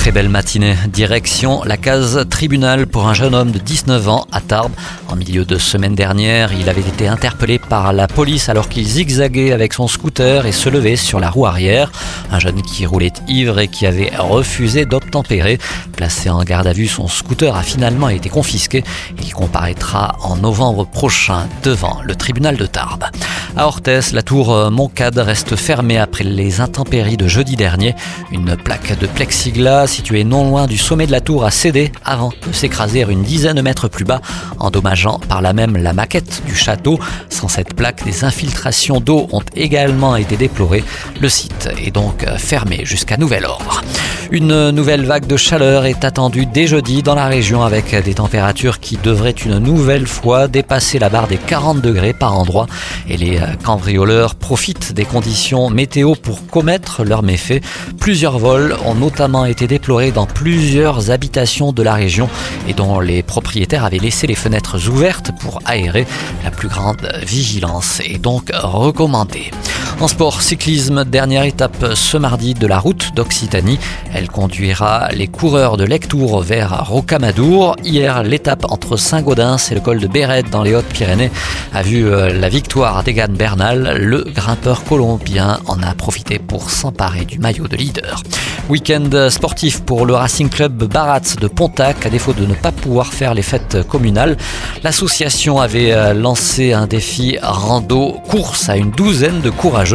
Très belle matinée. Direction la case tribunal pour un jeune homme de 19 ans à Tarbes. En milieu de semaine dernière, il avait été interpellé par la police alors qu'il zigzaguait avec son scooter et se levait sur la roue arrière. Un jeune qui roulait ivre et qui avait refusé d'obtempérer. Placé en garde à vue, son scooter a finalement été confisqué. Il comparaîtra en novembre prochain devant le tribunal de Tarbes. À Orthès, la tour Moncade reste fermée après les intempéries de jeudi dernier. Une plaque de plexiglas située non loin du sommet de la tour a cédé avant de s'écraser une dizaine de mètres plus bas, endommageant par là même la maquette du château. Sans cette plaque, des infiltrations d'eau ont également été déplorées. Le site est donc fermé jusqu'à nouvel ordre. Une nouvelle vague de chaleur est attendue dès jeudi dans la région avec des températures qui devraient une nouvelle fois dépasser la barre des 40 degrés par endroit et les cambrioleurs profitent des conditions météo pour commettre leurs méfaits. Plusieurs vols ont notamment été déplorés dans plusieurs habitations de la région et dont les propriétaires avaient laissé les fenêtres ouvertes pour aérer. La plus grande vigilance est donc recommandée. En sport cyclisme, dernière étape ce mardi de la route d'Occitanie. Elle conduira les coureurs de Lectour vers Rocamadour. Hier, l'étape entre Saint-Gaudens et le col de Béret dans les Hautes-Pyrénées a vu la victoire d'Egan Bernal. Le grimpeur colombien en a profité pour s'emparer du maillot de leader. Week-end sportif pour le Racing Club Barats de Pontac. À défaut de ne pas pouvoir faire les fêtes communales, l'association avait lancé un défi rando course à une douzaine de courageux.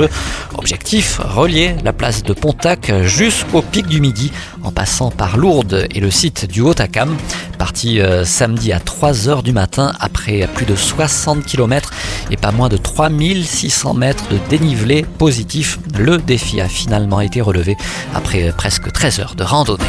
Objectif, relier la place de Pontac jusqu'au pic du Midi en passant par Lourdes et le site du Haut-Acam. Parti euh, samedi à 3h du matin après plus de 60 km et pas moins de 3600 mètres de dénivelé positif, le défi a finalement été relevé après presque 13 heures de randonnée.